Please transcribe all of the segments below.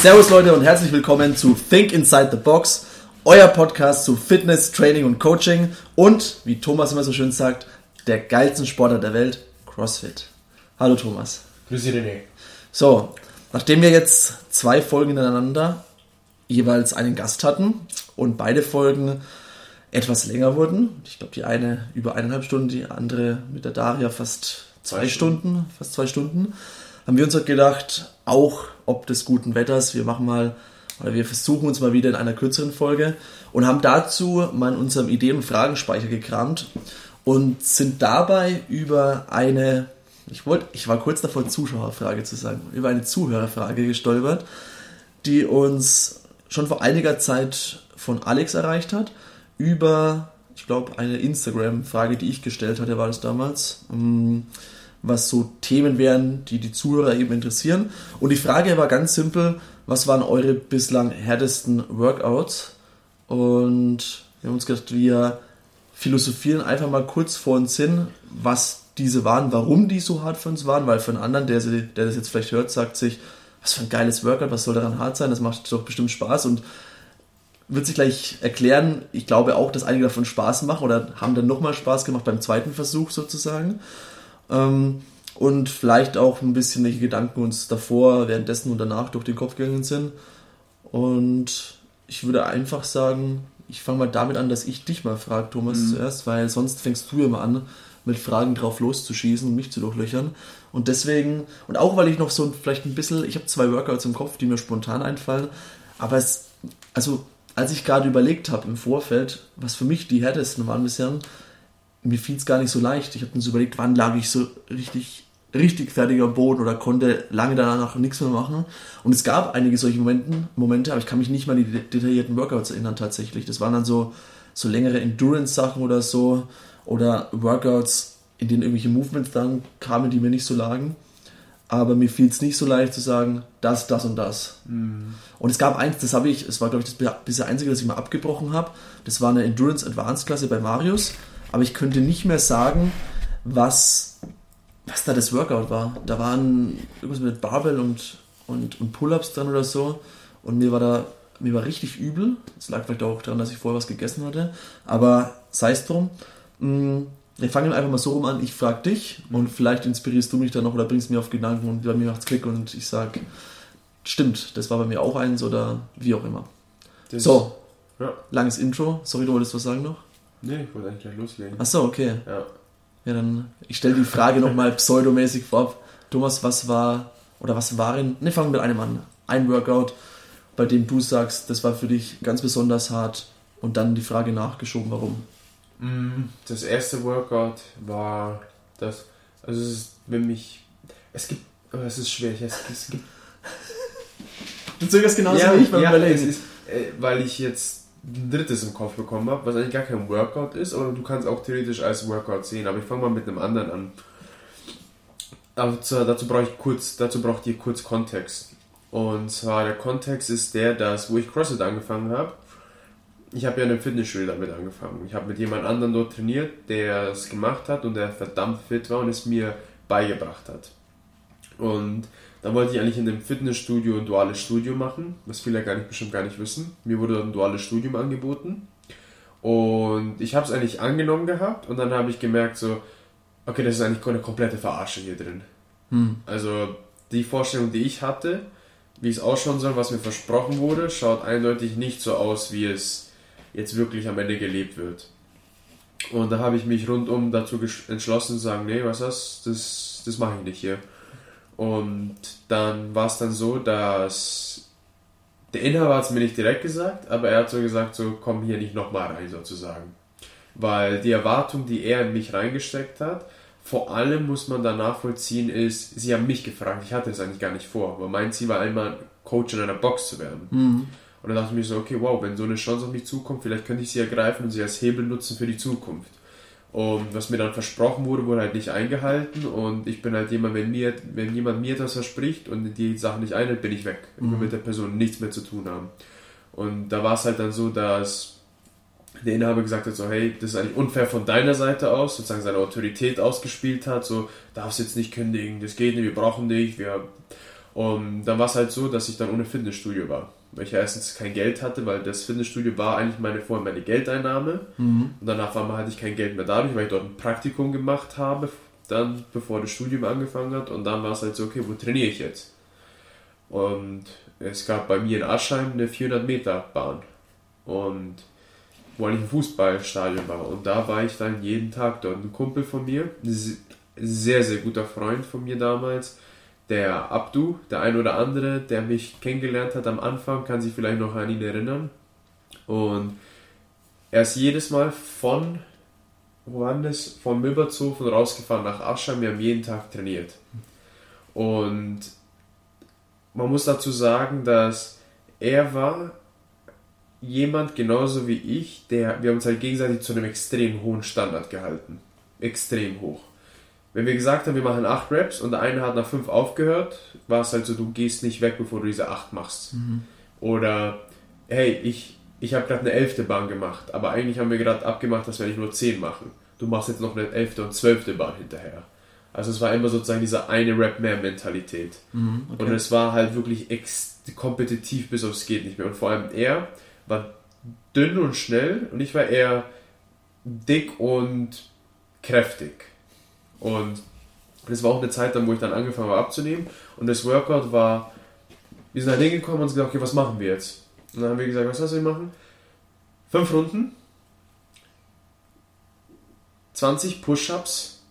Servus Leute und herzlich willkommen zu Think Inside the Box, euer Podcast zu Fitness, Training und Coaching und, wie Thomas immer so schön sagt, der geilsten Sportler der Welt, CrossFit. Hallo Thomas. Grüß dich René. So, nachdem wir jetzt zwei Folgen hintereinander jeweils einen Gast hatten und beide Folgen etwas länger wurden, ich glaube die eine über eineinhalb Stunden, die andere mit der Daria fast zwei, Stunden. Stunden, fast zwei Stunden, haben wir uns halt gedacht, auch ob des guten Wetters, wir machen mal, oder wir versuchen uns mal wieder in einer kürzeren Folge und haben dazu mal in unserem Ideen- und Fragenspeicher gekramt und sind dabei über eine, ich wollte, ich war kurz davor, Zuschauerfrage zu sagen, über eine Zuhörerfrage gestolpert, die uns schon vor einiger Zeit von Alex erreicht hat, über, ich glaube, eine Instagram-Frage, die ich gestellt hatte, war das damals. Ähm, was so Themen wären, die die Zuhörer eben interessieren. Und die Frage war ganz simpel, was waren eure bislang härtesten Workouts? Und wir haben uns gedacht, wir philosophieren einfach mal kurz vor uns hin, was diese waren, warum die so hart für uns waren, weil für einen anderen, der, der das jetzt vielleicht hört, sagt sich, was für ein geiles Workout, was soll daran hart sein, das macht doch bestimmt Spaß und wird sich gleich erklären, ich glaube auch, dass einige davon Spaß machen oder haben dann nochmal Spaß gemacht beim zweiten Versuch sozusagen. Ähm, und vielleicht auch ein bisschen welche Gedanken uns davor, währenddessen und danach durch den Kopf gegangen sind. Und ich würde einfach sagen, ich fange mal damit an, dass ich dich mal frage, Thomas, mhm. zuerst, weil sonst fängst du immer an, mit Fragen drauf loszuschießen und mich zu durchlöchern. Und deswegen, und auch weil ich noch so vielleicht ein bisschen, ich habe zwei Workouts im Kopf, die mir spontan einfallen, aber es, also als ich gerade überlegt habe im Vorfeld, was für mich die härtesten waren bisher, mir fiel es gar nicht so leicht. Ich habe mir so überlegt, wann lag ich so richtig, richtig fertiger Boden oder konnte lange danach nichts mehr machen. Und es gab einige solche Momenten, Momente, aber ich kann mich nicht mal an die detaillierten Workouts erinnern tatsächlich. Das waren dann so, so längere Endurance-Sachen oder so oder Workouts, in denen irgendwelche Movements dann kamen, die mir nicht so lagen. Aber mir fiel es nicht so leicht zu sagen, das, das und das. Mhm. Und es gab eins, das habe ich, es war glaube ich das bisher einzige, das ich mal abgebrochen habe. Das war eine Endurance Advanced Klasse bei Marius aber ich könnte nicht mehr sagen, was, was da das Workout war. Da waren irgendwas mit Barbell und, und, und Pull-Ups dran oder so. Und mir war da, mir war richtig übel. Das lag vielleicht auch daran, dass ich vorher was gegessen hatte. Aber sei es drum. Mm, wir fangen einfach mal so rum an. Ich frage dich und vielleicht inspirierst du mich dann noch oder bringst mir auf Gedanken und bei mir macht's Klick und ich sag, stimmt, das war bei mir auch eins oder wie auch immer. Das, so, ja. langes Intro. Sorry, du wolltest was sagen noch? Nee, ich wollte eigentlich gleich loslegen. Achso, okay. Ja. Ja, dann, ich stelle die Frage nochmal pseudomäßig vorab. Thomas, was war, oder was waren, ne, fangen wir mit einem an. Ein Workout, bei dem du sagst, das war für dich ganz besonders hart und dann die Frage nachgeschoben, warum? Mm, das erste Workout war das, also es ist, wenn mich, es gibt, aber es ist schwer, es, es gibt... Du zögerst genauso ja, wie ich beim ja, Überlegen. Ist, äh, weil ich jetzt ein drittes im Kopf bekommen habe, was eigentlich gar kein Workout ist, aber du kannst auch theoretisch als Workout sehen. Aber ich fange mal mit einem anderen an. Aber dazu brauche ich kurz, dazu braucht ihr kurz Kontext. Und zwar der Kontext ist der, dass wo ich CrossFit angefangen habe, ich habe ja in einem Fitnessstudio damit angefangen. Ich habe mit jemand anderem dort trainiert, der es gemacht hat und der verdammt fit war und es mir beigebracht hat. Und da wollte ich eigentlich in dem Fitnessstudio ein duales Studium machen, was viele gar nicht, bestimmt gar nicht wissen. Mir wurde ein duales Studium angeboten. Und ich habe es eigentlich angenommen gehabt und dann habe ich gemerkt, so, okay, das ist eigentlich eine komplette Verarsche hier drin. Hm. Also die Vorstellung, die ich hatte, wie es ausschauen soll, was mir versprochen wurde, schaut eindeutig nicht so aus, wie es jetzt wirklich am Ende gelebt wird. Und da habe ich mich rundum dazu entschlossen zu sagen, nee, was ist das, das, das mache ich nicht hier. Und dann war es dann so, dass der Inhaber hat es mir nicht direkt gesagt, aber er hat so gesagt, so komm hier nicht nochmal rein sozusagen. Weil die Erwartung, die er in mich reingesteckt hat, vor allem muss man da nachvollziehen, ist, sie haben mich gefragt, ich hatte es eigentlich gar nicht vor, aber mein Ziel war einmal Coach in einer Box zu werden. Mhm. Und dann dachte ich mir so, okay, wow, wenn so eine Chance auf mich zukommt, vielleicht könnte ich sie ergreifen und sie als Hebel nutzen für die Zukunft. Und was mir dann versprochen wurde, wurde halt nicht eingehalten. Und ich bin halt jemand, wenn, mir, wenn jemand mir das verspricht und die Sachen nicht einhält, bin ich weg. Ich will mhm. mit der Person nichts mehr zu tun haben. Und da war es halt dann so, dass der Inhaber gesagt hat, so, hey, das ist eigentlich unfair von deiner Seite aus, sozusagen seine Autorität ausgespielt hat, so, darfst jetzt nicht kündigen, das geht nicht, wir brauchen dich, wir... Und dann war es halt so, dass ich dann ohne Fitnessstudio war. Weil ich ja erstens kein Geld hatte, weil das Fitnessstudio war eigentlich meine vorher meine Geldeinnahme. Mhm. Und danach war mal hatte ich kein Geld mehr dadurch, weil ich dort ein Praktikum gemacht habe, dann bevor das Studium angefangen hat. Und dann war es halt so, okay, wo trainiere ich jetzt? Und es gab bei mir in Aschheim eine 400 Meter Bahn. Und wo eigentlich ein Fußballstadion war. Und da war ich dann jeden Tag dort. Ein Kumpel von mir, ein sehr, sehr guter Freund von mir damals, der Abdu, der ein oder andere, der mich kennengelernt hat am Anfang, kann sich vielleicht noch an ihn erinnern. Und er ist jedes Mal von woanders, von Milbertshofen rausgefahren nach Aschheim. Wir haben jeden Tag trainiert. Und man muss dazu sagen, dass er war jemand genauso wie ich, der, wir haben uns halt gegenseitig zu einem extrem hohen Standard gehalten. Extrem hoch. Wenn wir gesagt haben, wir machen 8 Raps und der eine hat nach 5 aufgehört, war es halt so, du gehst nicht weg, bevor du diese 8 machst. Mhm. Oder, hey, ich, ich habe gerade eine 11. Bahn gemacht, aber eigentlich haben wir gerade abgemacht, dass wir nicht nur 10 machen. Du machst jetzt noch eine 11. und 12. Bahn hinterher. Also es war immer sozusagen diese eine Rap mehr Mentalität. Mhm, okay. Und es war halt wirklich ex kompetitiv bis aufs geht nicht mehr. Und vor allem er war dünn und schnell und ich war eher dick und kräftig. Und das war auch eine Zeit dann, wo ich dann angefangen habe abzunehmen. Und das Workout war, wir sind halt hingekommen und haben gesagt, okay, was machen wir jetzt? Und dann haben wir gesagt, was soll ich machen? Fünf Runden, 20 Push-Ups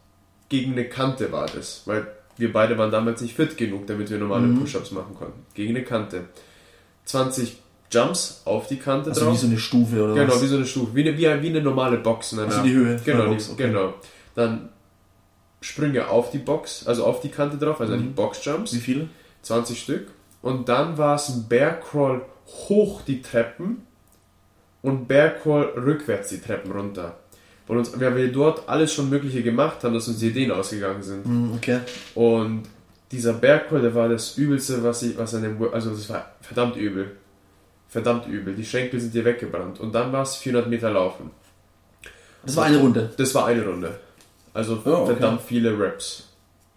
gegen eine Kante war das, weil wir beide waren damals nicht fit genug, damit wir normale Mhm. Push-Ups machen konnten. Gegen eine Kante. 20 Jumps auf die Kante Also drauf. wie so eine Stufe oder Genau, was? wie so eine Stufe, wie eine, wie, eine- wie eine normale Box. In einer, Also die Höhe Genau, der Box, die, okay. genau. Dann Sprünge auf die Box, also auf die Kante drauf, also die Mhm. Box-Jumps, Wie viele? 20 Stück. Und dann war es ein Bear Crawl hoch die Treppen und Bear Crawl rückwärts die Treppen runter. Von uns, weil wir dort alles schon Mögliche gemacht haben, dass uns die Ideen ausgegangen sind. Mhm, okay. Und dieser Bergcrawl, der war das Übelste, was ich, was an dem, also das war verdammt übel. Verdammt übel. Die Schenkel sind dir weggebrannt. Und dann war es 400 Meter Laufen. Das war eine Runde. Das war eine Runde. Also Oh, okay. verdammt viele Raps.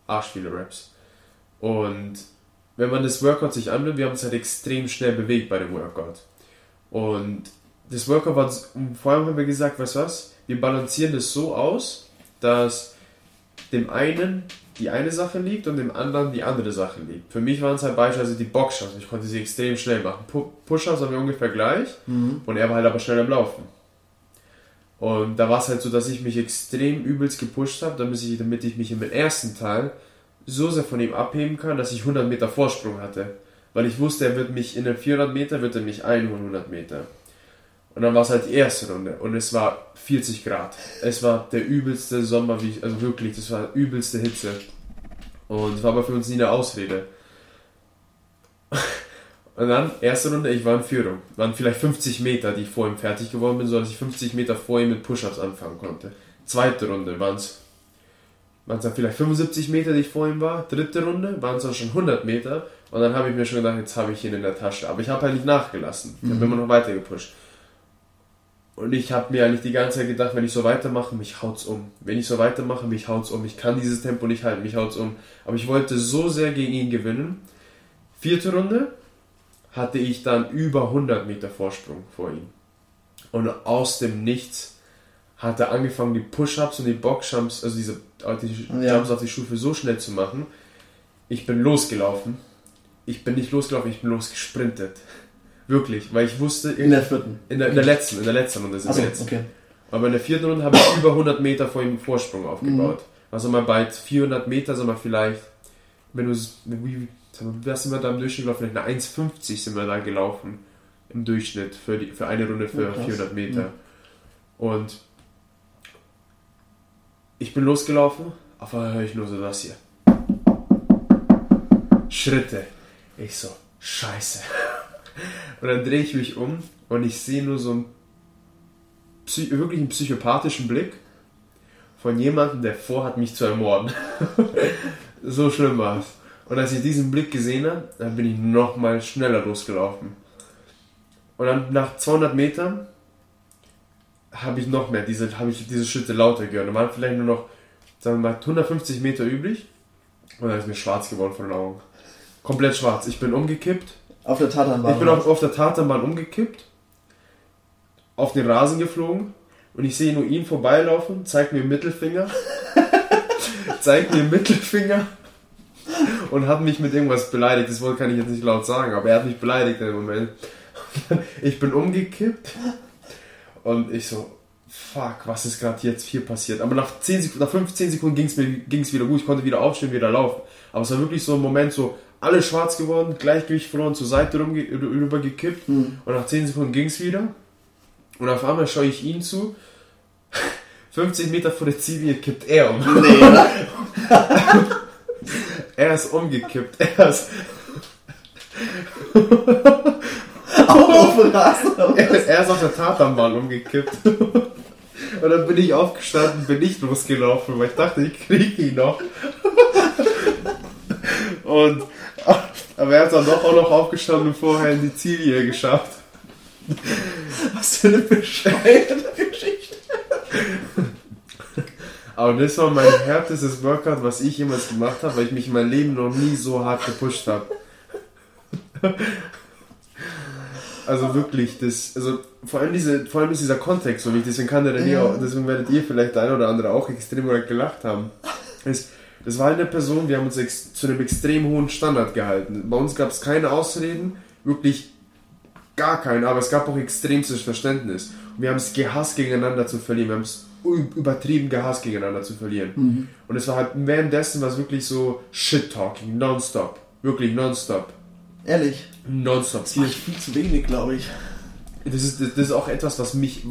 Arsch viele Raps. Und wenn man das Workout sich annimmt, wir haben uns halt extrem schnell bewegt bei dem Workout. Und das Workout war, vor allem haben wir gesagt, weißt du was, wir balancieren das so aus, dass dem einen die eine Sache liegt und dem anderen die andere Sache liegt. Für mich waren es halt beispielsweise die Boxshots, ich konnte sie extrem schnell machen. Pu- Push-Ups haben wir ungefähr gleich Mhm. und er war halt aber schnell am Laufen. Und da war es halt so, dass ich mich extrem übelst gepusht habe, damit ich, damit ich mich im ersten Teil so sehr von ihm abheben kann, dass ich 100 Meter Vorsprung hatte. Weil ich wusste, er wird mich in den 400 Meter, wird er mich einholen, 100 Meter. Und dann war es halt die erste Runde und es war 40 Grad. Es war der übelste Sommer, wie ich, also wirklich, das war übelste Hitze. Und es war aber für uns nie eine Ausrede. Und dann, erste Runde, ich war in Führung. Waren vielleicht 50 Meter, die ich vor ihm fertig geworden bin, sodass ich 50 Meter vor ihm mit Push-Ups anfangen konnte. Zweite Runde waren es waren es dann vielleicht 75 Meter, die ich vor ihm war. Dritte Runde waren es dann schon 100 Meter. Und dann habe ich mir schon gedacht, jetzt habe ich ihn in der Tasche. Aber ich habe halt nicht nachgelassen. Ich habe immer noch weiter gepusht. Und ich habe mir eigentlich die ganze Zeit gedacht, wenn ich so weitermache, mich haut's um. Wenn ich so weitermache, mich haut's um. Ich kann dieses Tempo nicht halten, mich haut's um. Aber ich wollte so sehr gegen ihn gewinnen. Vierte Runde hatte ich dann über 100 Meter Vorsprung vor ihm. Und aus dem Nichts hat er angefangen, die Push-Ups und die Box-Jumps, also diese die Ja. Jumps auf die Stufe so schnell zu machen. Ich bin losgelaufen. Ich bin nicht losgelaufen, ich bin losgesprintet. Wirklich, weil ich wusste, In der vierten. in der, in der letzten, in der letzten Runde sind wir jetzt. okay. Aber in der vierten Runde habe ich über 100 Meter vor ihm Vorsprung aufgebaut. Mhm. Also mal bei 400 Meter, sagen wir vielleicht, wenn du, wie, was sind wir da im Durchschnitt gelaufen? Vielleicht eine 1,50 sind wir da gelaufen. Im Durchschnitt für, die, für eine Runde für Oh, krass. 400 Meter. Und ich bin losgelaufen, auf einmal höre ich nur so das hier. Schritte. Ich so, scheiße. Und dann drehe ich mich um und ich sehe nur so einen Psy wirklich einen psychopathischen Blick von jemandem, der vorhat, mich zu ermorden. so schlimm war es. Und als ich diesen Blick gesehen habe, dann bin ich nochmal schneller losgelaufen. Und dann nach 200 Metern habe ich noch mehr, diese, habe ich diese Schritte lauter gehört. Und waren vielleicht nur noch, sagen wir mal, 150 Meter übrig. Und dann ist mir schwarz geworden vor den Augen. Komplett schwarz. Ich bin umgekippt. Auf der Tatanbahn. Ich bin auf, auf der Tatanbahn umgekippt. Auf den Rasen geflogen. Und ich sehe nur ihn vorbeilaufen, zeigt mir den Mittelfinger. Zeigt mir den Mittelfinger. Und hat mich mit irgendwas beleidigt. Das Wort kann ich jetzt nicht laut sagen, aber er hat mich beleidigt in dem Moment. Ich bin umgekippt. Und ich so, fuck, was ist gerade jetzt hier passiert? Aber nach, 10 Sekunden, nach 15 Sekunden ging es mir ging's wieder gut, ich konnte wieder aufstehen, wieder laufen. Aber es war wirklich so ein Moment, so alles schwarz geworden, Gleichgewicht verloren, zur Seite rumge rüber gekippt Mhm. und nach 10 Sekunden ging es wieder. Und auf einmal schaue ich ihn zu. 50 Meter vor der Ziellinie kippt er um. Nee? Er ist umgekippt. Er ist, Auch auf dem Rasen. oder er, was? er ist auf der Tatanbahn umgekippt. Und dann bin ich aufgestanden, bin nicht losgelaufen, weil ich dachte, ich kriege ihn noch. Und, aber er hat dann doch auch noch aufgestanden und vorher in die Ziellinie geschafft. Was für eine bescheuerte Geschichte. Aber das war mein härtestes Workout, was ich jemals gemacht habe, weil ich mich in meinem Leben noch nie so hart gepusht habe. Also wirklich, das, also vor allem diese, vor allem ist dieser Kontext und ich, deswegen kann der René Ja. auch, deswegen werdet ihr vielleicht der eine oder andere auch extrem gelacht haben. Es, das war eine Person, wir haben uns zu einem extrem hohen Standard gehalten. Bei uns gab es keine Ausreden, wirklich gar keine, aber es gab auch extremstes Verständnis. Und wir haben es gehasst, gegeneinander zu verlieren. Wir haben es übertrieben gehasst, gegeneinander zu verlieren. Und es war halt währenddessen war es wirklich so Shit-Talking, nonstop. Wirklich nonstop. Ehrlich. Nonstop. Das war ich viel zu wenig, glaube ich. Das ist, das, das ist auch etwas, was mich,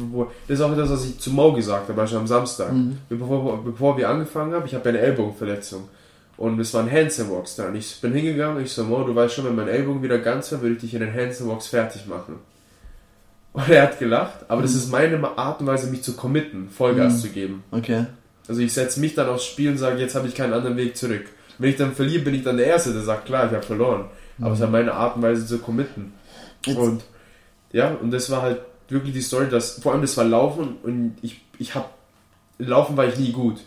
das ist auch etwas, was ich zu Mau gesagt habe, schon am Samstag. Bevor, bevor wir angefangen haben, ich habe eine Ellbogenverletzung. Und es waren Hands Walks da. Und ich bin hingegangen, ich so, Mo, du weißt schon, wenn mein Ellbogen wieder ganz wäre, würde ich dich in den Hands Walks fertig machen. Und er hat gelacht, aber das ist meine Art und Weise, mich zu committen, Vollgas zu geben. Okay. Also ich setze mich dann aufs Spiel und sage, jetzt habe ich keinen anderen Weg zurück. Wenn ich dann verliere, bin ich dann der Erste, der sagt, klar, ich habe verloren. Aber es ist halt meine Art und Weise zu committen. Jetzt- Und ja, und das war halt wirklich die Story, dass vor allem das war Laufen und ich, ich habe Laufen war ich nie gut.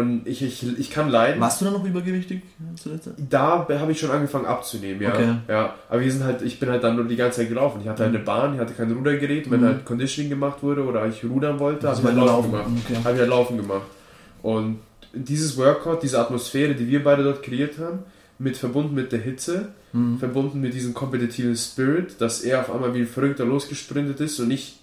Und ich, ich, ich kann leiden. Warst du dann noch übergewichtig zuletzt? Da habe ich schon angefangen abzunehmen, ja. Okay. ja. Aber wir sind halt, ich bin halt dann nur die ganze Zeit gelaufen. Ich hatte halt eine Bahn, ich hatte kein Rudergerät. Und wenn Mhm. halt Conditioning gemacht wurde oder ich rudern wollte, habe Also ich halt Laufen laufen- gemacht. okay. Habe ich halt Laufen gemacht. Und dieses Workout, diese Atmosphäre, die wir beide dort kreiert haben, mit verbunden mit der Hitze, Mhm. verbunden mit diesem kompetitiven Spirit, dass er auf einmal wie ein Verrückter losgesprintet ist und ich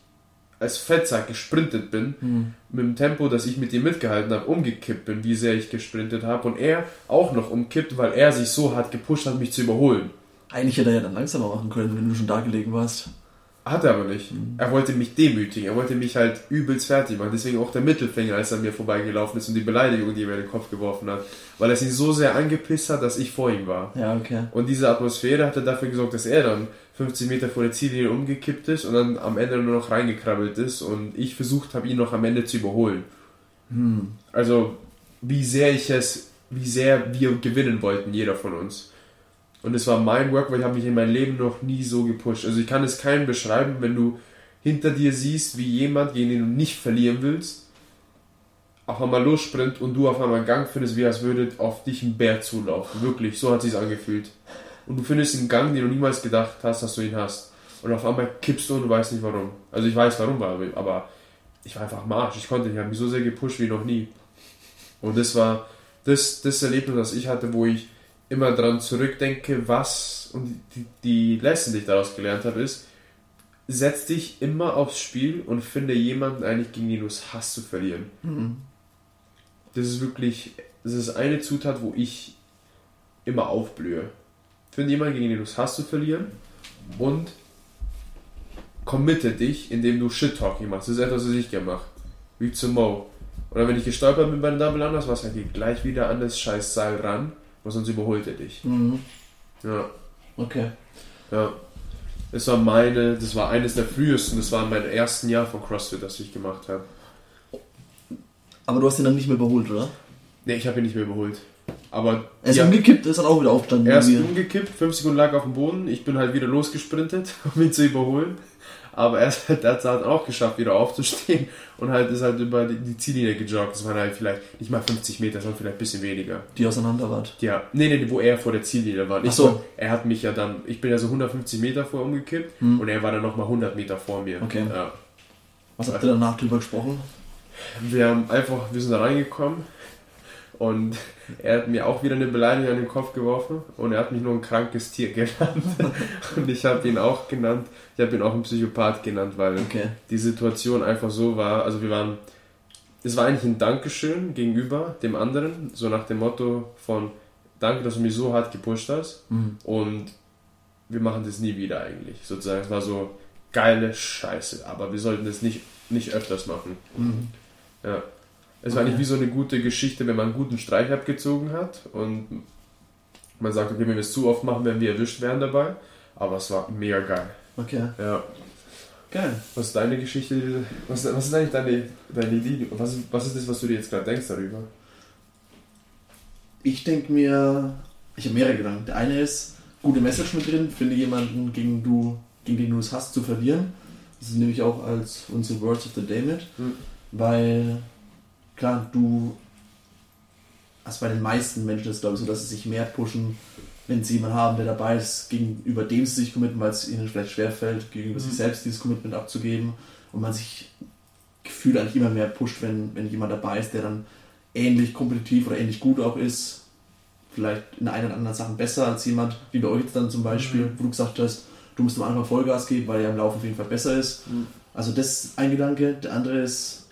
als Fettsack gesprintet bin, Mhm. mit dem Tempo, das ich mit ihm mitgehalten habe, umgekippt bin, wie sehr ich gesprintet habe und er auch noch umkippt, weil er sich so hart gepusht hat, mich zu überholen. Eigentlich hätte er ja dann langsamer machen können, wenn du schon da gelegen warst. Hat er aber nicht. Mhm. Er wollte mich demütigen, er wollte mich halt übelst fertig machen. Deswegen auch der Mittelfinger, als er mir vorbeigelaufen ist und die Beleidigung, die er mir in den Kopf geworfen hat. Weil er sich so sehr angepisst hat, dass ich vor ihm war. Ja, okay. Und diese Atmosphäre hat er dafür gesorgt, dass er dann 50 Meter vor der Ziellinie umgekippt ist und dann am Ende nur noch reingekrabbelt ist und ich versucht habe, ihn noch am Ende zu überholen. Hm. Also, wie sehr ich es, wie sehr wir gewinnen wollten, jeder von uns. Und es war mein Work, weil ich habe mich in meinem Leben noch nie so gepusht. Also ich kann es keinem beschreiben, wenn du hinter dir siehst, wie jemand, gegen den du nicht verlieren willst, auf einmal lossprint und du auf einmal einen Gang findest, wie als würde auf dich ein Bär zulaufen. Wirklich, so hat sich's angefühlt. Und du findest einen Gang, den du niemals gedacht hast, dass du ihn hast. Und auf einmal kippst du und du weißt nicht warum. Also ich weiß warum, aber ich war einfach am Arsch. Ich konnte nicht. Ich habe mich so sehr gepusht wie noch nie. Und das war das, das Erlebnis, das ich hatte, wo ich immer dran zurückdenke, was und die, die Lesson, die ich daraus gelernt habe, ist, setz dich immer aufs Spiel und finde jemanden eigentlich, gegen den du es hast zu verlieren. Mhm. Das ist wirklich, das ist eine Zutat, wo ich immer aufblühe. Finde jemanden, gegen den du es hast zu verlieren und committe dich, indem du Shit-Talking machst. Das ist etwas, was ich gemacht Wie zu Mo. Oder wenn ich gestolpert bin bei den Double Unders, was halt geht gleich wieder an das scheiß Seil ran, weil sonst überholt er dich. Mhm. Ja, Okay. ja. Das war meine, das war eines der frühesten, das war in meinem ersten Jahr von CrossFit, das ich gemacht habe. Aber du hast ihn dann nicht mehr überholt, oder? Ne, ich habe ihn nicht mehr überholt. Aber Er ist ja, umgekippt, ist dann auch wieder aufgestanden. er ist irgendwie. umgekippt, 5 Sekunden lag auf dem Boden, ich bin halt wieder losgesprintet, um ihn zu überholen. Aber er, halt, hat es halt auch geschafft, wieder aufzustehen und halt ist halt über die, die Ziellinie gejoggt. Das waren halt vielleicht nicht mal 50 Meter, sondern vielleicht ein bisschen weniger. Die auseinander wart. Ja, nee, nee, wo er vor der Ziellinie war. Ach so. so. Er hat mich ja dann, ich bin ja so 150 Meter vor umgekippt und er war dann nochmal 100 Meter vor mir. Hm. Okay. Ja. Was habt ihr danach drüber gesprochen? Wir haben einfach, wir sind da reingekommen und er hat mir auch wieder eine Beleidigung an den Kopf geworfen und er hat mich nur ein krankes Tier genannt. und ich habe ihn auch genannt, ich habe ihn auch einen Psychopath genannt, weil Okay. die Situation einfach so war. Also wir waren, es war eigentlich ein Dankeschön gegenüber dem anderen, so nach dem Motto von Danke, dass du mich so hart gepusht hast Mhm. und wir machen das nie wieder eigentlich. Sozusagen, es war so geile Scheiße, aber wir sollten das nicht, nicht öfters machen. Mhm. Ja. Es war Okay. eigentlich wie so eine gute Geschichte, wenn man einen guten Streich abgezogen hat und man sagt, okay, wenn wir es zu oft machen, werden wir erwischt werden dabei. Aber es war mega geil. Okay. Ja. Geil. Was ist deine Geschichte? Was, was ist eigentlich deine, deine Linie? Was, ist- was ist das, was du dir jetzt gerade denkst darüber? Ich denke mir, ich habe mehrere Gedanken. Der eine ist, gute Message mit drin, finde jemanden, gegen, du, gegen den du es hast, zu verlieren. Das nehme ich auch als unsere Words of the Day mit. Hm. Weil, klar, du, also bei den meisten Menschen ist es glaube ich so, dass sie sich mehr pushen, wenn sie jemanden haben, der dabei ist, gegenüber dem sie sich committen, weil es ihnen vielleicht schwerfällt, gegenüber sich selbst dieses Commitment abzugeben und man sich gefühlt eigentlich immer mehr pusht, wenn, wenn jemand dabei ist, der dann ähnlich kompetitiv oder ähnlich gut auch ist, vielleicht in einen oder anderen Sachen besser als jemand, wie bei euch jetzt dann zum Beispiel, wo du gesagt hast, du musst am Anfang Vollgas geben, weil er im Laufen auf jeden Fall besser ist. Mhm. Also das ist ein Gedanke. Der andere ist,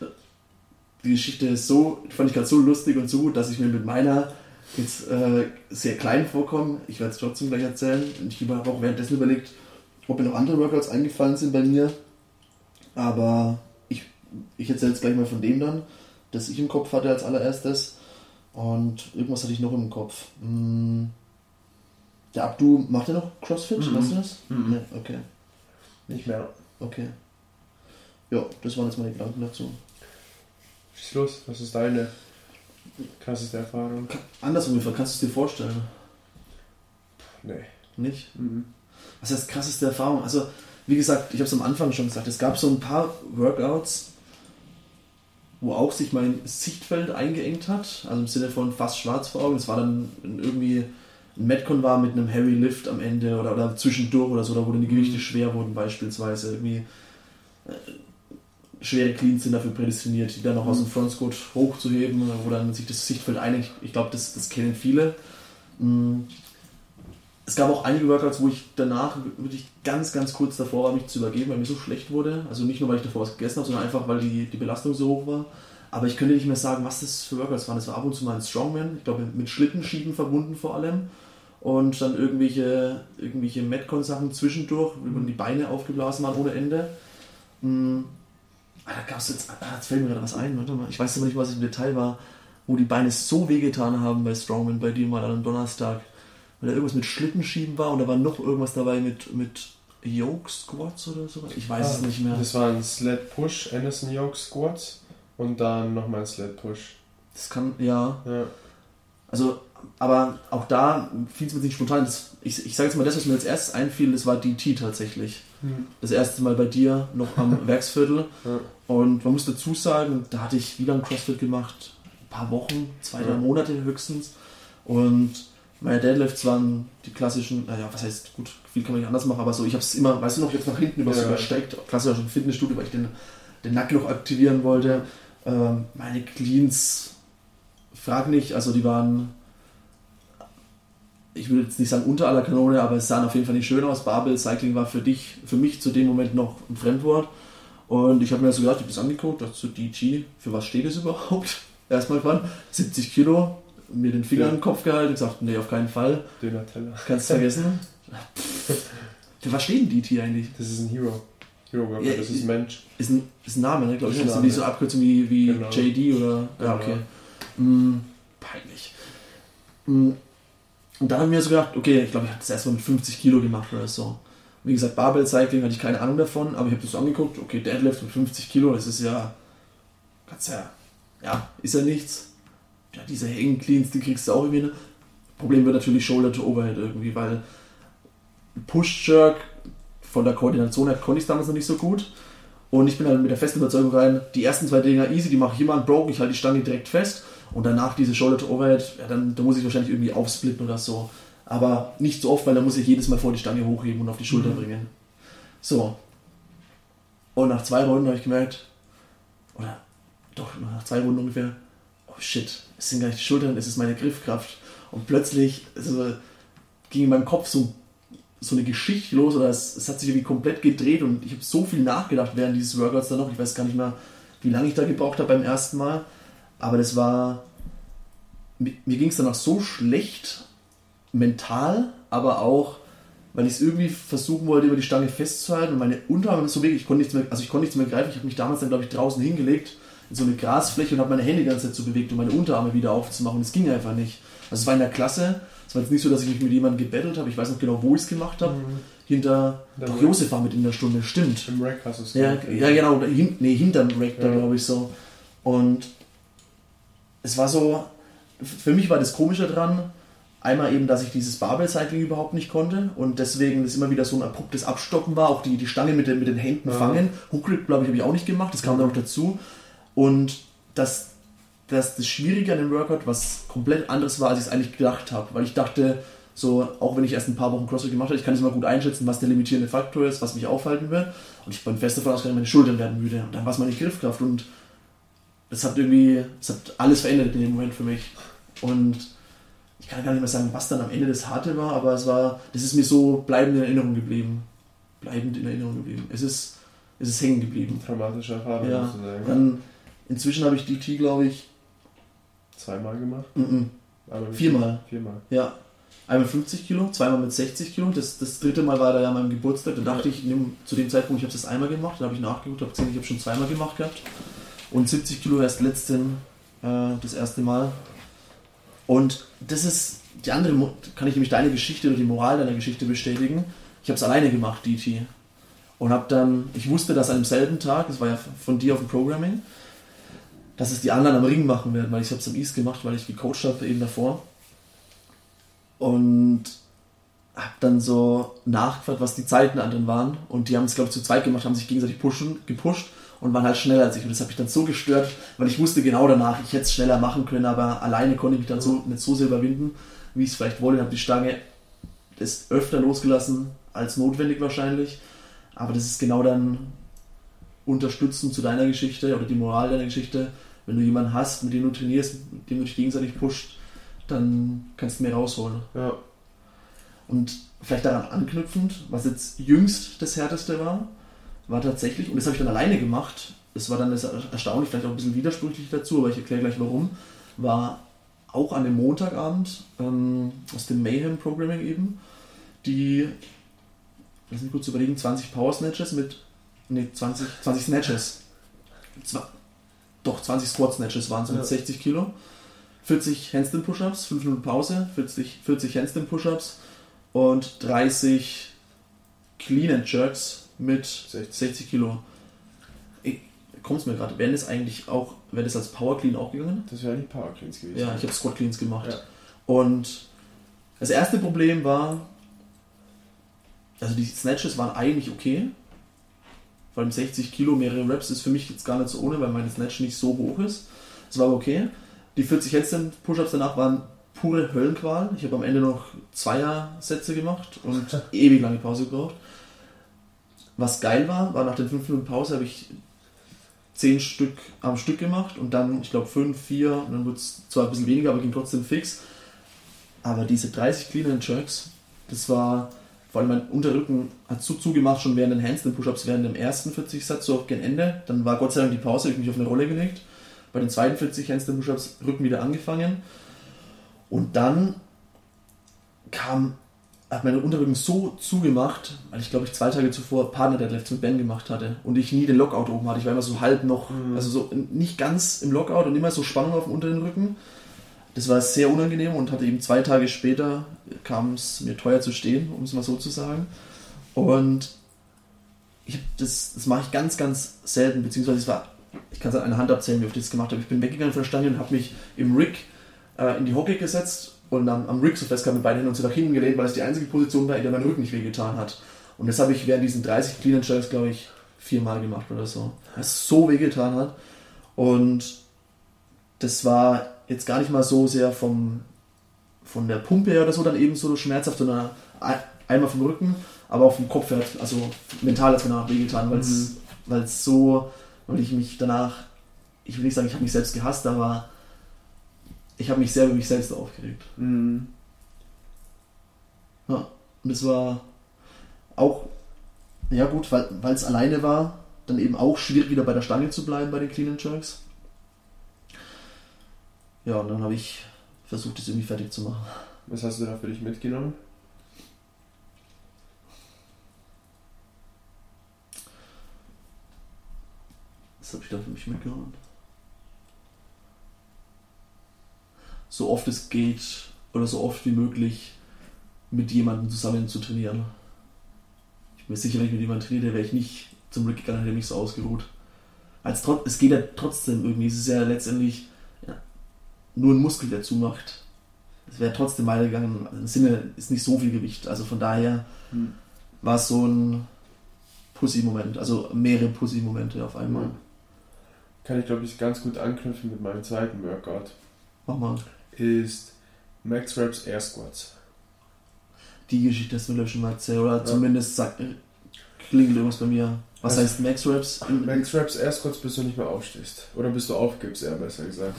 die Geschichte ist so, fand ich gerade so lustig und so gut, dass ich mir mit meiner jetzt äh, sehr klein vorkomme. Ich werde es trotzdem gleich erzählen. Und ich habe auch währenddessen überlegt, ob mir noch andere Workouts eingefallen sind bei mir. Aber ich, ich erzähle jetzt gleich mal von dem dann, das ich im Kopf hatte als allererstes. Und irgendwas hatte ich noch im Kopf. Hm. Der Abdu, macht er noch CrossFit? Mhm. Weißt du das? Mhm. Nee, okay. Nicht mehr. Okay. Ja, das waren jetzt meine Gedanken dazu. Schieß los, was ist deine krasseste Erfahrung? Anders ungefähr, kannst du es dir vorstellen? Nee. Nicht? Mhm. Was heißt krasseste Erfahrung? Also, wie gesagt, ich habe es am Anfang schon gesagt, es gab so ein paar Workouts, wo auch sich mein Sichtfeld eingeengt hat, also im Sinne von fast schwarz vor Augen. Es war dann irgendwie ein Metcon war mit einem Heavy Lift am Ende oder, oder zwischendurch oder so, da wo dann die Gewichte schwer wurden beispielsweise. Irgendwie äh, schwere Cleans sind dafür prädestiniert, die dann noch aus dem Front Squat hochzuheben, wo dann sich das Sichtfeld einigt. Ich glaube, das, das kennen viele. Mm. Es gab auch einige Workouts, wo ich danach wirklich ganz, ganz kurz davor war, mich zu übergeben, weil mir so schlecht wurde. Also nicht nur, weil ich davor was gegessen habe, sondern einfach, weil die, die Belastung so hoch war. Aber ich könnte nicht mehr sagen, was das für Workouts waren. Das war ab und zu mal ein Strongman, ich glaube mit Schlittenschieben verbunden vor allem. Und dann irgendwelche, irgendwelche Metcon-Sachen zwischendurch, wo die Beine aufgeblasen waren ohne Ende. Ah, da gab es jetzt, ah, jetzt fällt mir gerade was ein, warte mal. Ich weiß aber nicht, was im Detail war, wo die Beine so wehgetan haben bei Strongman, bei dir mal an einem Donnerstag. Weil da irgendwas mit Schlittenschieben war und da war noch irgendwas dabei mit, mit Yoke Squats oder so. Ich weiß es nicht mehr. Ah, Das war ein Sled Push, Anderson Yoke Squats und dann nochmal ein Sled Push. Das kann, ja. Ja. Also, aber auch da fiel es mir nicht spontan. Das, ich ich sage jetzt mal, das, was mir als erstes einfiel, das war DT tatsächlich. Hm. Das erste Mal bei dir, noch am Werksviertel. Ja. Und man muss dazu sagen, da hatte ich wie lange CrossFit gemacht? Ein paar Wochen, zwei, drei Ja. Monate höchstens. Und meine Deadlifts waren die klassischen, naja, was heißt, gut, viel kann man nicht anders machen, aber so, ich habe es immer, weißt du noch, jetzt nach hinten über Ja. übersteckt. Klassisch im Fitnessstudio, weil ich den, den Nacken noch aktivieren wollte. Ähm, meine Cleans, frag nicht, also die waren, ich will jetzt nicht sagen unter aller Kanone, aber es sahen auf jeden Fall nicht schön aus. Barbell Cycling war für dich, für mich zu dem Moment noch ein Fremdwort. Und ich habe mir so gedacht, ich habe das angeguckt, dachte so DG, für was steht es überhaupt? Erstmal wann? 70 Kilo, mir den Finger Ja. in den Kopf gehalten, gesagt, nee, auf keinen Fall, Döner Teller. kannst vergessen. für was steht denn DT eigentlich? Das ist ein Hero. Hero Worker, Ja, das ist ein Mensch. Ist ein, ist ein Name, ne, glaube ich. Das ist nicht so. Abkürzung wie, wie Genau. JD oder. Ja, Genau. okay. Mm, peinlich. Mm, und dann haben wir so gedacht, okay, ich glaube, ich habe das erstmal mit 50 Kilo gemacht oder so. Wie gesagt, Barbell Cycling hatte ich keine Ahnung davon, aber ich habe das so angeguckt, okay, Deadlift mit 50 Kilo, das ist ja. Ganz ja. Ja, ist ja nichts. Ja, diese Hang Cleans, die kriegst du auch irgendwie. Ne? Problem wird natürlich Shoulder to Overhead irgendwie, weil Push Jerk von der Koordination her konnte ich damals noch nicht so gut. Und ich bin dann mit der festen Überzeugung rein, die ersten zwei Dinger easy, die mache ich immer unbroken, ich halte die Stange direkt fest. Und danach diese Shoulder to Overhead, ja, dann da muss ich wahrscheinlich irgendwie aufsplitten oder so. Aber nicht so oft, weil da muss ich jedes Mal vor die Stange hochheben und auf die Schulter mhm. bringen. So. Und nach zwei Runden habe ich gemerkt, oder doch, nach zwei Runden ungefähr, oh shit, es sind gar nicht die Schultern, es ist meine Griffkraft. Und plötzlich also, ging in meinem Kopf so, so eine Geschichte los, oder es, es hat sich irgendwie komplett gedreht und ich habe so viel nachgedacht während dieses Workouts dann noch. Ich weiß gar nicht mehr, wie lange ich da gebraucht habe beim ersten Mal. Aber das war. Mir, mir ging es danach so schlecht, mental, aber auch, weil ich es irgendwie versuchen wollte, über die Stange festzuhalten und meine Unterarme so weg, ich konnte nichts mehr, also ich konnte nichts mehr greifen. Ich habe mich damals dann, glaube ich, draußen hingelegt in so eine Grasfläche und habe meine Hände die ganze Zeit so bewegt, um meine Unterarme wieder aufzumachen. Und es ging einfach nicht. Also es war in der Klasse. Es war jetzt nicht so, dass ich mich mit jemandem gebettelt habe. Ich weiß noch genau, wo ich es gemacht habe. Mhm. Hinter. Doch, Josef war mit in der Stunde, stimmt. Im Rack hast du es ja, ja, genau. Hin, nee, hinterm Rack ja. da, glaube ich so. Und es war so. Für mich war das Komische dran. Einmal eben, dass ich dieses Barbell-Cycling überhaupt nicht konnte und deswegen das immer wieder so ein abruptes Abstoppen war. Auch die, die Stange mit den, mit den Händen ja. fangen. Hookgrip, glaube ich, habe ich auch nicht gemacht. Das kam dann noch dazu. Und dass, dass das Schwierige an dem Workout was komplett anderes war, als ich es eigentlich gedacht habe. Weil ich dachte, so, auch wenn ich erst ein paar Wochen CrossFit gemacht habe, ich kann es immer gut einschätzen, was der limitierende Faktor ist, was mich aufhalten will. Und ich bin fest davon ausgegangen, meine Schultern werden müde. Und dann war es meine Griffkraft. Und das hat irgendwie, das hat alles verändert in dem Moment für mich. Und ich kann gar nicht mehr sagen, was dann am Ende das Harte war, aber es war, das ist mir so bleibend in Erinnerung geblieben. Bleibend in Erinnerung geblieben. Es ist, es ist hängen geblieben. Dramatische Erfahrung, ja. sozusagen. Dann, Inzwischen habe ich DT, glaube ich. Zweimal gemacht? Mm -mm. Viermal. Viermal. Ja. Einmal 50 Kilo, zweimal mit 60 Kilo. Das, das dritte Mal war da ja an meinem Geburtstag. Da dachte ich, zu dem Zeitpunkt, ich habe das einmal gemacht. Da habe ich nachgeguckt, habe gesehen, ich habe schon zweimal gemacht gehabt. Und 70 Kilo erst letzten, äh, das erste Mal. Und das ist die andere, kann ich nämlich deine Geschichte oder die Moral deiner Geschichte bestätigen. Ich habe es alleine gemacht, DT. Und habe dann, ich wusste, dass an demselben Tag, das war ja von dir auf dem Programming, dass es die anderen am Ring machen werden, weil ich habe es am East gemacht, weil ich gecoacht habe eben davor. Und habe dann so nachgefragt, was die Zeiten anderen waren. Und die haben es, glaube ich, zu zweit gemacht, haben sich gegenseitig pushen, gepusht und waren halt schneller als ich. Und das hat mich dann so gestört, weil ich wusste genau danach, ich hätte es schneller machen können, aber alleine konnte ich mich dann so nicht so sehr überwinden, wie ich es vielleicht wollte. Ich habe die Stange das öfter losgelassen als notwendig wahrscheinlich. Aber das ist genau dann unterstützend zu deiner Geschichte oder die Moral deiner Geschichte, wenn du jemanden hast, mit dem du trainierst, mit dem du dich gegenseitig pusht, dann kannst du mehr rausholen. Ja. Und vielleicht daran anknüpfend, was jetzt jüngst das Härteste war, war tatsächlich, und das habe ich dann alleine gemacht, das war dann das erstaunlich, vielleicht auch ein bisschen widersprüchlich dazu, aber ich erkläre gleich warum, war auch an dem Montagabend ähm, aus dem Mayhem Programming eben, die, lass mich kurz überlegen, 20 Power Snatches mit, ne, 20, 20 Snatches. Doch, 20 Squat Snatches waren es mit ja. 60 Kilo. 40 Handstand Push-Ups, 5 Minuten Pause, 40, 40 Handstand Push-Ups und 30 Clean and Jerks mit 60, 60 Kilo. Kommt es mir gerade, wäre das eigentlich auch, wäre das als Power Clean auch gegangen? Das wäre nicht Power Cleans gewesen. Ja, ich habe Squat Cleans gemacht. Ja. Und das erste Problem war, also die Snatches waren eigentlich okay, vor allem 60 Kilo, mehrere Reps ist für mich jetzt gar nicht so ohne, weil meine Snatch nicht so hoch ist. Das war aber okay. Die 40 Handstand Push-Ups danach waren pure Höllenqual. Ich habe am Ende noch Zweier-Sätze gemacht und ewig lange Pause gebraucht. Was geil war, war nach den 5 Minuten Pause habe ich 10 Stück am Stück gemacht und dann, ich glaube, 5, 4 und dann wurde es zwar ein bisschen weniger, aber ging trotzdem fix. Aber diese 30 Clean and Jerks, das war vor allem mein Unterrücken hat so zugemacht, schon während den Handstand Push-Ups, während dem ersten 40 Satz, so auf gen Ende. Dann war Gott sei Dank die Pause, ich mich auf eine Rolle gelegt. Bei den 42 Handstand Push-Ups Rücken wieder angefangen. Und dann kam, hat mein Unterrücken so zugemacht, weil ich glaube ich zwei Tage zuvor Partner Deadlifts mit Ben gemacht hatte und ich nie den Lockout oben hatte. Ich war immer so halb noch, mhm. also so nicht ganz im Lockout und immer so Spannung auf dem unteren Rücken. Das war sehr unangenehm und hatte eben zwei Tage später, kam es mir teuer zu stehen, um es mal so zu sagen. Und ich das, das mache ich ganz, ganz selten, beziehungsweise es war, ich kann es an einer Hand abzählen, wie oft ich das gemacht habe. Ich bin weggegangen von der Stange und habe mich im Rig äh, in die Hockey gesetzt und am, am Rig so fest mit beiden Händen und so nach hinten gelehnt, weil es die einzige Position war, in der mein Rücken nicht wehgetan hat. Und das habe ich während diesen 30 Clean and Jerks, glaube ich, viermal gemacht oder so. Was so wehgetan hat. Und das war jetzt gar nicht mal so sehr vom, von der Pumpe her oder so dann eben so schmerzhaft, sondern einmal vom Rücken, aber auch vom Kopf her, also mental hat es mir danach wehgetan, weil es mhm. so, weil ich mich danach, ich will nicht sagen, ich habe mich selbst gehasst, aber ich habe mich sehr über mich selbst aufgeregt. Mhm. Ja, und es war auch, ja gut, weil es alleine war, dann eben auch schwierig wieder bei der Stange zu bleiben bei den Clean and Jerks. Ja, und dann habe ich versucht, das irgendwie fertig zu machen. Was hast du da für dich mitgenommen? Was habe ich da für mich mitgenommen? So oft es geht oder so oft wie möglich mit jemandem zusammen zu trainieren. Ich bin mir sicher, wenn ich mit jemandem trainiere, wäre ich nicht zum Glück gegangen, hätte mich so ausgeruht. Als es geht ja trotzdem irgendwie. Es ist ja letztendlich ja, nur ein Muskel, der zumacht. Es wäre trotzdem weitergegangen. Also Im Sinne ist nicht so viel Gewicht. Also von daher hm. war es so ein Pussy-Moment. Also mehrere Pussy-Momente auf einmal. Kann ich, glaube ich, ganz gut anknüpfen mit meinem zweiten Workout. Mach mal. Ist Max Reps Air Squats. Die Geschichte hast du mir schon mal erzählt. Oder ja. zumindest sagt, klingt irgendwas bei mir. Was heißt Max Reps? Max Reps Air Squats, bis du nicht mehr aufstehst. Oder bis du aufgibst, eher besser gesagt.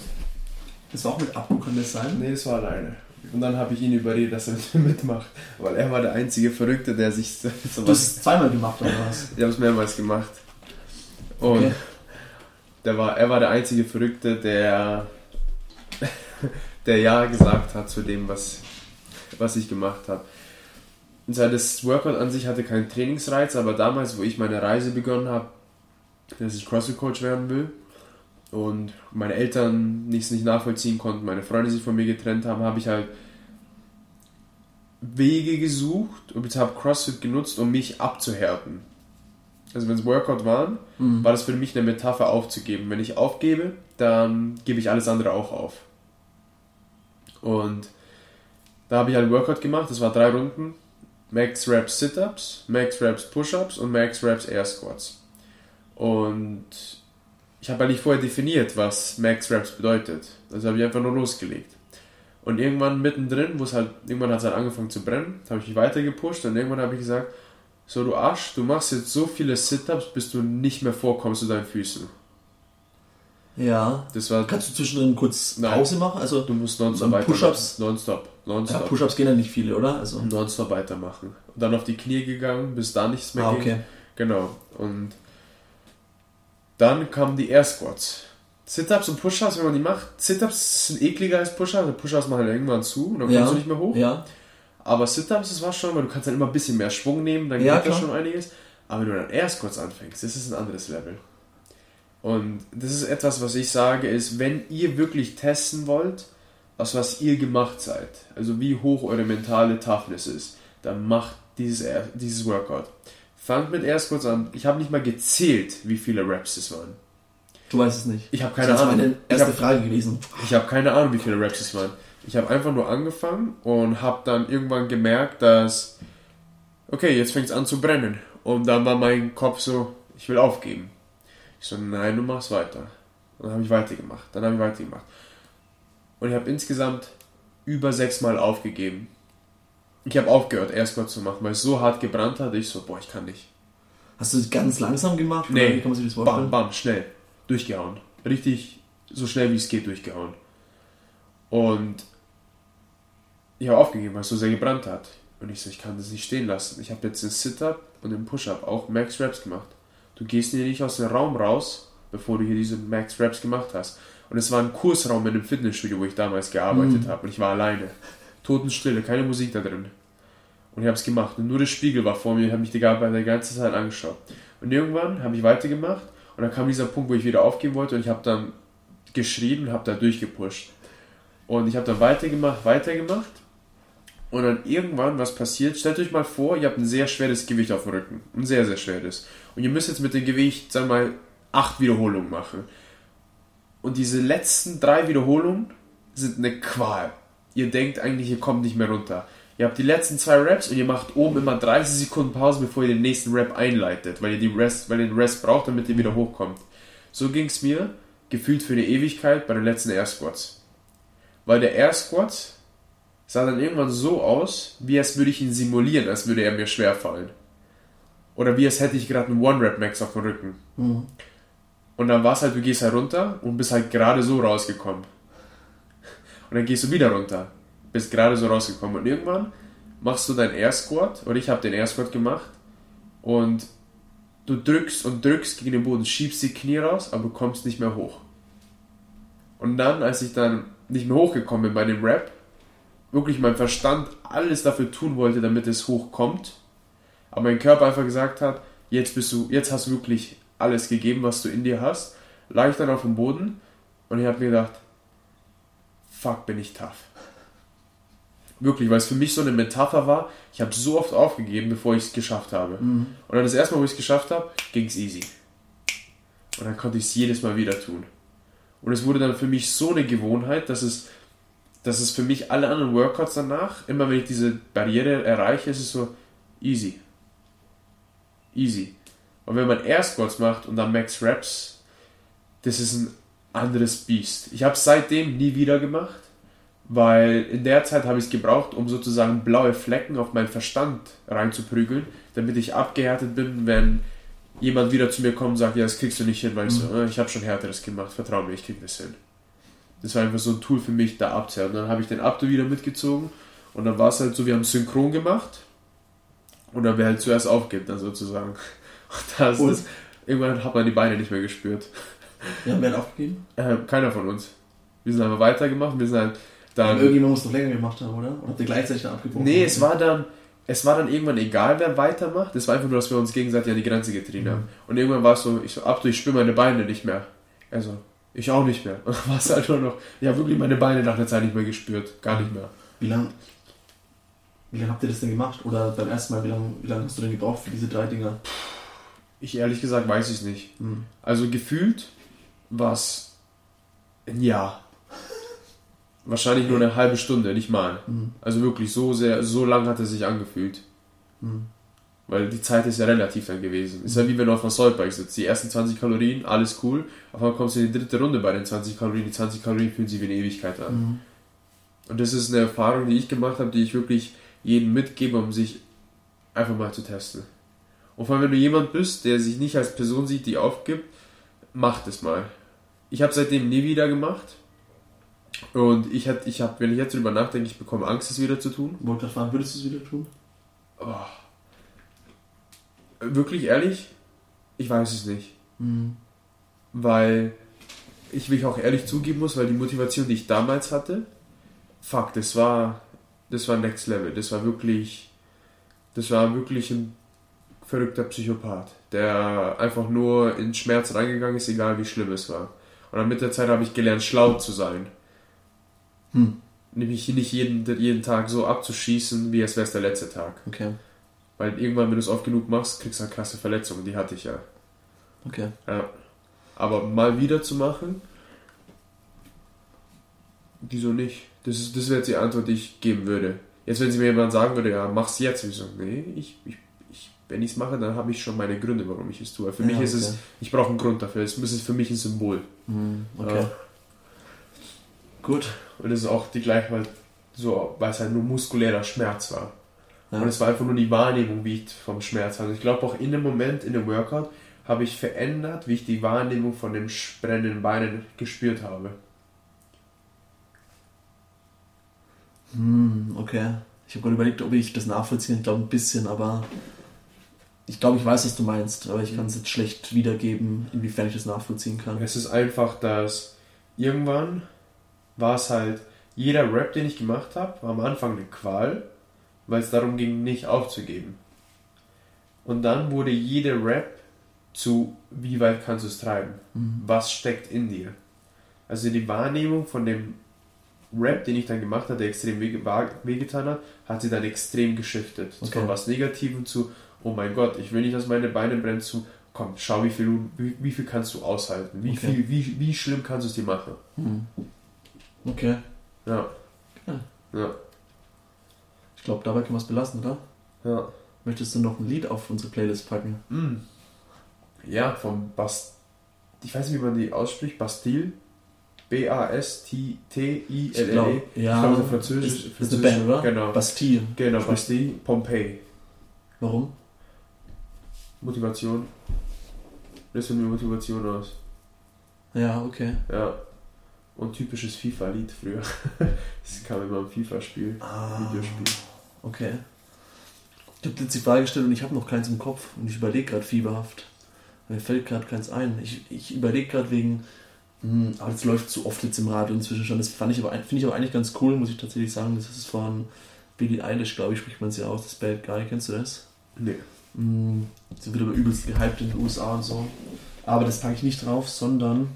Das war auch mit Abu, kann das sein? Nee, das war alleine. Und dann habe ich ihn überredet, dass er mitmacht. Weil er war der einzige Verrückte, der sich so Du hast es zweimal gemacht, oder was? Ich habe es mehrmals gemacht. Und okay. der war, er war der einzige Verrückte, der, der Ja gesagt hat zu dem, was, was ich gemacht habe. Und das Workout an sich hatte keinen Trainingsreiz, aber damals, wo ich meine Reise begonnen habe, dass ich CrossFit-Coach werden will, und meine Eltern nichts nicht nachvollziehen konnten, meine Freunde sich von mir getrennt haben, habe ich halt Wege gesucht und ich habe CrossFit genutzt, um mich abzuhärten. Also wenn es Workout waren, mhm. war das für mich eine Metapher aufzugeben. Wenn ich aufgebe, dann gebe ich alles andere auch auf. Und da habe ich halt Workout gemacht, das war drei Runden. Max Reps Sit-Ups, Max Reps Push-Ups und Max Reps Air Squats. Und ich habe ja nicht vorher definiert, was Max Raps bedeutet. Also habe ich einfach nur losgelegt. Und irgendwann mittendrin, wo es halt, irgendwann hat es halt angefangen zu brennen, habe ich mich weiter gepusht und irgendwann habe ich gesagt, so du Arsch, du machst jetzt so viele Sit-Ups, bis du nicht mehr vorkommst zu deinen Füßen. Ja. Das war, Kannst du zwischendrin kurz Pause machen? Also du musst nonstop weitermachen. Push-Ups? Nonstop. nonstop. Ja, Push-Ups gehen ja nicht viele, oder? Also nonstop weitermachen. Und dann auf die Knie gegangen, bis da nichts mehr ah, ging. Okay. Genau. Und dann kamen die Air Squats. Sit-Ups und Push-Ups, wenn man die macht, Sit-Ups sind ekliger als Push-Ups. Push-Ups machen irgendwann zu und dann kommst ja. du nicht mehr hoch. Ja. Aber Sit-Ups, das war schon, weil du kannst dann immer ein bisschen mehr Schwung nehmen, dann ja, geht das schon einiges. Aber wenn du dann Air Squats anfängst, das ist ein anderes Level. Und das ist etwas, was ich sage, ist, wenn ihr wirklich testen wollt, aus was ihr gemacht seid, also wie hoch eure mentale Toughness ist, dann macht dieses, dieses Workout. Fangt mit Air Squats an. Ich habe nicht mal gezählt, wie viele Raps es waren. Du weißt es nicht. Ich habe keine das Ahnung. Das meine erste hab, Frage gewesen. Ich habe keine Ahnung, wie viele Raps es waren. Ich habe einfach nur angefangen und habe dann irgendwann gemerkt, dass okay, jetzt fängt es an zu brennen. Und dann war mein Kopf so, ich will aufgeben. Ich so, nein, du machst weiter. Und dann habe ich weitergemacht. Dann habe ich weitergemacht. Und ich habe insgesamt über sechs Mal aufgegeben. Ich habe aufgehört, Airsquat zu machen, weil es so hart gebrannt hat. Ich so, boah, ich kann nicht. Hast du es ganz langsam gemacht? Nee, wie kann man sich das vorstellen? Bam, bam, schnell. Durchgehauen. Richtig so schnell wie es geht durchgehauen. Und ich habe aufgegeben, weil es so sehr gebrannt hat. Und ich so, ich kann das nicht stehen lassen. Ich habe jetzt den Sit-Up und den Push-Up auch Max Reps gemacht. Du gehst hier nicht aus dem Raum raus, bevor du hier diese Max Reps gemacht hast. Und es war ein Kursraum in einem Fitnessstudio, wo ich damals gearbeitet mm. habe. Und ich war alleine. Totenstille, keine Musik da drin. Und ich habe es gemacht. Und nur der Spiegel war vor mir, ich habe mich die ganze Zeit angeschaut. Und irgendwann habe ich weitergemacht und dann kam dieser Punkt, wo ich wieder aufgeben wollte und ich habe dann geschrieben und habe da durchgepusht. Und ich habe dann weitergemacht, weitergemacht. Und dann irgendwann, was passiert? Stellt euch mal vor, ihr habt ein sehr schweres Gewicht auf dem Rücken. Ein sehr, sehr schweres. Und ihr müsst jetzt mit dem Gewicht, sagen wir mal, acht Wiederholungen machen. Und diese letzten drei Wiederholungen sind eine Qual. Ihr denkt eigentlich, ihr kommt nicht mehr runter. Ihr habt die letzten zwei Raps und ihr macht oben immer 30 Sekunden Pause, bevor ihr den nächsten Rap einleitet, weil ihr, die Rest, weil ihr den Rest braucht, damit ihr wieder hochkommt. So ging es mir gefühlt für eine Ewigkeit bei den letzten Air Squats. Weil der Air Squat sah dann irgendwann so aus, wie als würde ich ihn simulieren, als würde er mir schwer fallen. Oder wie als hätte ich gerade einen One-Rap-Max auf dem Rücken. Mhm. Und dann war es halt, du gehst halt runter und bist halt gerade so rausgekommen. Und dann gehst du wieder runter, bist gerade so rausgekommen. Und irgendwann machst du deinen Air Squat, oder ich habe den Air Squat gemacht, und du drückst und drückst gegen den Boden, schiebst die Knie raus, aber du kommst nicht mehr hoch. Und dann, als ich dann nicht mehr hochgekommen bin bei dem Rap, wirklich mein Verstand alles dafür tun wollte, damit es hochkommt, aber mein Körper einfach gesagt hat, jetzt bist du, jetzt hast du wirklich alles gegeben, was du in dir hast, lag ich dann auf dem Boden und ich habe mir gedacht, fuck, bin ich tough. Wirklich, weil es für mich so eine Metapher war, ich habe so oft aufgegeben, bevor ich es geschafft habe. Mhm. Und dann das erste Mal, wo ich es geschafft habe, ging es easy. Und dann konnte ich es jedes Mal wieder tun. Und es wurde dann für mich so eine Gewohnheit, dass es, dass es für mich alle anderen Workouts danach, immer wenn ich diese Barriere erreiche, ist es so easy. Easy. Und wenn man Air Squats macht und dann Max Reps, das ist ein anderes Biest. Ich habe es seitdem nie wieder gemacht, weil in der Zeit habe ich es gebraucht, um sozusagen blaue Flecken auf meinen Verstand reinzuprügeln, damit ich abgehärtet bin, wenn jemand wieder zu mir kommt und sagt, ja, das kriegst du nicht hin, weil ich so, äh, ich habe schon härteres gemacht, vertrau mir, ich krieg das hin. Das war einfach so ein Tool für mich, da abzuhärten. Dann habe ich den Abdo wieder mitgezogen und dann war es halt so, wir haben synchron gemacht und dann wer halt zuerst aufgibt, dann sozusagen. Und Und? das, irgendwann hat man die Beine nicht mehr gespürt. Ja, wer hat aufgegeben? Äh, keiner von uns. Wir sind einfach weitergemacht, wir sind halt Aber dann... irgendjemand muss doch länger gemacht haben, oder? Oder habt ihr gleichzeitig dann abgebrochen? Nee, es war dann, es war dann irgendwann egal, wer weitermacht. Es war einfach nur, dass wir uns gegenseitig an die Grenze getrieben haben. Und irgendwann war es so, ich so, Abdu, ich spüre meine Beine nicht mehr. Also, ich auch nicht mehr. Und dann war es halt nur noch, ich habe wirklich meine Beine nach der Zeit nicht mehr gespürt. Gar nicht mehr. Wie lange wie lang habt ihr das denn gemacht? Oder beim ersten Mal, wie lange wie lang hast du denn gebraucht für diese drei Dinger? Ich ehrlich gesagt weiß ich es nicht. Hm. Also gefühlt war es ein Jahr. Wahrscheinlich nur eine halbe Stunde, nicht mal. Hm. Also wirklich so sehr, so lang hat es sich angefühlt. Hm. Weil die Zeit ist ja relativ dann gewesen. Ist ja wie wenn du auf einer Soulbike sitzt. Die ersten 20 Kalorien, alles cool. Auf einmal kommst du in die dritte Runde bei den 20 Kalorien. Die 20 Kalorien fühlen sich wie eine Ewigkeit an. Mhm. Und das ist eine Erfahrung, die ich gemacht habe, die ich wirklich jedem mitgebe, um sich einfach mal zu testen. Und vor allem, wenn du jemand bist, der sich nicht als Person sieht, die aufgibt, mach das mal. Ich habe seitdem nie wieder gemacht. Und ich hatte, ich habe, wenn ich jetzt drüber nachdenke, ich bekomme Angst, es wieder zu tun. Wollte fragen, würdest du es wieder tun? Oh. Wirklich ehrlich, ich weiß es nicht. Mhm. Weil ich mich auch ehrlich zugeben muss, weil die Motivation, die ich damals hatte, fuck, das war, das war Next Level. Das war wirklich, das war wirklich ein verrückter Psychopath, der einfach nur in Schmerz reingegangen ist, egal wie schlimm es war. Und dann mit der Zeit habe ich gelernt, schlau zu sein. Hm. Nämlich nicht jeden, jeden Tag so abzuschießen, wie es wäre der letzte Tag. Okay. Weil irgendwann, wenn du es oft genug machst, kriegst du halt krasse Verletzungen. Die hatte ich ja. Okay. ja. Aber mal wieder zu machen, wieso nicht? Das, ist, das wäre jetzt die Antwort, die ich geben würde. Jetzt, wenn sie mir jemand sagen würde, ja, mach's jetzt, ich so, nee, ich, ich, ich, wenn ich es mache, dann habe ich schon meine Gründe, warum ich es tue. Für Ja, mich ist okay. es, ich brauche einen Grund dafür. Es ist für mich ein Symbol. Mhm. Okay. Ja. Gut. Und das ist auch die gleiche, weil, so, weil es halt nur muskulärer Schmerz war. Ja. Und es war einfach nur die Wahrnehmung, wie ich vom Schmerz hatte. Ich glaube auch in dem Moment, in dem Workout, habe ich verändert, wie ich die Wahrnehmung von den brennenden Beinen gespürt habe. Hm, okay. Ich habe gerade überlegt, ob ich das nachvollziehen. Ich glaube ein bisschen, aber ich glaube, ich weiß, was du meinst, aber ich kann es jetzt schlecht wiedergeben, inwiefern ich das nachvollziehen kann. Es ist einfach, dass irgendwann war es halt, jeder Rap, den ich gemacht habe, war am Anfang eine Qual, weil es darum ging, nicht aufzugeben. Und dann wurde jede Rap zu, wie weit kannst du es treiben? Mhm. Was steckt in dir? Also die Wahrnehmung von dem Rap, den ich dann gemacht habe, der extrem wehgetan hat, hat sie dann extrem geschiftet. Okay. Von was Negativem zu, oh mein Gott, ich will nicht, dass meine Beine brennen, zu, komm, schau, wie viel, wie, wie viel kannst du aushalten? Wie, Okay. viel, wie, wie schlimm kannst du es dir machen? Hm. Okay. Ja. Ja. Ja. Ich glaube, dabei können wir es belassen, oder? Ja. Möchtest du noch ein Lied auf unsere Playlist packen? Mm. Ja, von Bast. Ich weiß nicht, wie man die ausspricht. Bastille. B-A-S-T-T-I-L-L-E. Ich glaub, ja. Ich glaube, so französisch. Ist, ist eine französisch- Band, oder? Genau. Bastille. Genau, Bastille, Pompeii. Warum? Motivation. Das von mir Motivation aus. Ja, okay. Ja. Und typisches FIFA-Lied früher. Das kam immer im FIFA-Spiel. Ah, Videospiel. Okay. Ich habe jetzt die Frage gestellt und ich habe noch keins im Kopf und ich überlege gerade fieberhaft. Mir fällt gerade keins ein. Ich, ich überlege gerade wegen, hm, aber das läuft zu oft jetzt im Radio inzwischen schon. Das fand ich aber, ein- finde ich aber eigentlich ganz cool, muss ich tatsächlich sagen. Das ist von Billie Eilish, glaube ich, spricht man sie aus. Das Bad Guy, kennst du das? Nee. Hm, sie wird aber übelst gehypt in den USA und so. Aber das packe ich nicht drauf, sondern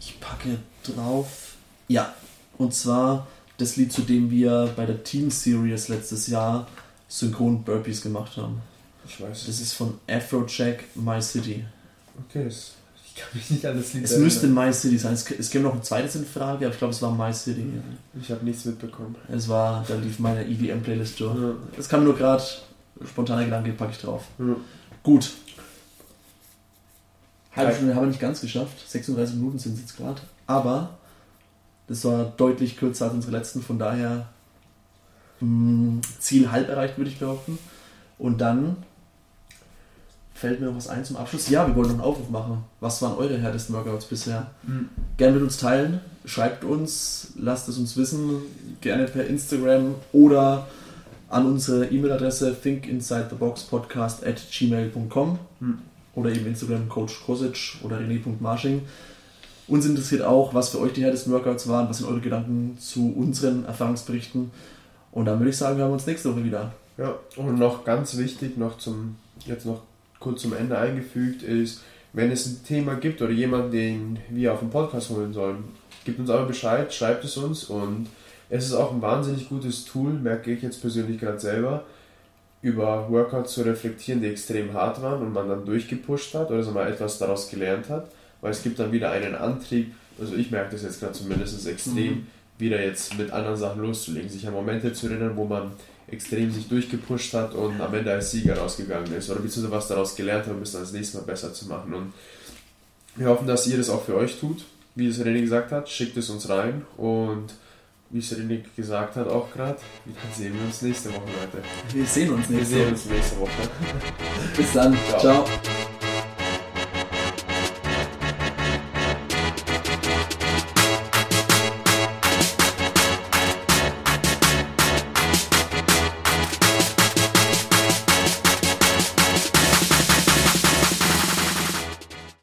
ich packe drauf, ja, und zwar das Lied, zu dem wir bei der Team Series letztes Jahr synchron Burpees gemacht haben. Ich weiß. Das ist von Afrojack My City. Okay, das, ich kann mich nicht an das Lied Es müsste My City sein. Es, es käme noch ein zweites in Frage, aber ich glaube, es war My City. Ich habe nichts mitbekommen. Es war, da lief meine EDM-Playlist durch. Ja. Das kam nur gerade, spontaner Gedanke, packe ich drauf. Ja. Gut. Halbe. Stunde haben wir nicht ganz geschafft. 36 Minuten sind es jetzt gerade. Aber das war deutlich kürzer als unsere letzten. Von daher mh, Ziel halb erreicht, würde ich behaupten. Und dann fällt mir noch was ein zum Abschluss. Ja, wir wollen noch einen Aufruf machen. Was waren eure härtesten Workouts bisher? Mhm. Gerne mit uns teilen. Schreibt uns, lasst es uns wissen. Gerne per Instagram oder an unsere E-Mail-Adresse thinkinsidetheboxpodcast at gmail.com Hm. oder eben Instagram Coach Kosic oder rené.marsching. Uns interessiert auch, was für euch die härtesten Workouts waren, was sind eure Gedanken zu unseren Erfahrungsberichten. Und dann würde ich sagen, wir haben uns nächste Woche wieder. Ja, und noch ganz wichtig, noch zum, jetzt noch kurz zum Ende eingefügt, ist, wenn es ein Thema gibt oder jemand, den wir auf den Podcast holen sollen, gebt uns aber Bescheid, schreibt es uns und es ist auch ein wahnsinnig gutes Tool, merke ich jetzt persönlich gerade selber, über Workouts zu reflektieren, die extrem hart waren und man dann durchgepusht hat oder so mal etwas daraus gelernt hat, weil es gibt dann wieder einen Antrieb, also ich merke das jetzt gerade zumindest extrem, Mhm. wieder jetzt mit anderen Sachen loszulegen, sich an Momente zu erinnern, wo man extrem sich durchgepusht hat und am Ende als Sieger rausgegangen ist oder beziehungsweise was daraus gelernt hat, um es dann das nächste Mal besser zu machen. Und wir hoffen, dass ihr das auch für euch tut. Wie es René gesagt hat, schickt es uns rein und wie es René gesagt hat auch gerade, dann sehen wir uns nächste Woche, Leute. Wir sehen uns Wir nächste sehen Woche. uns nächste Woche. Bis dann. Ciao. Ciao.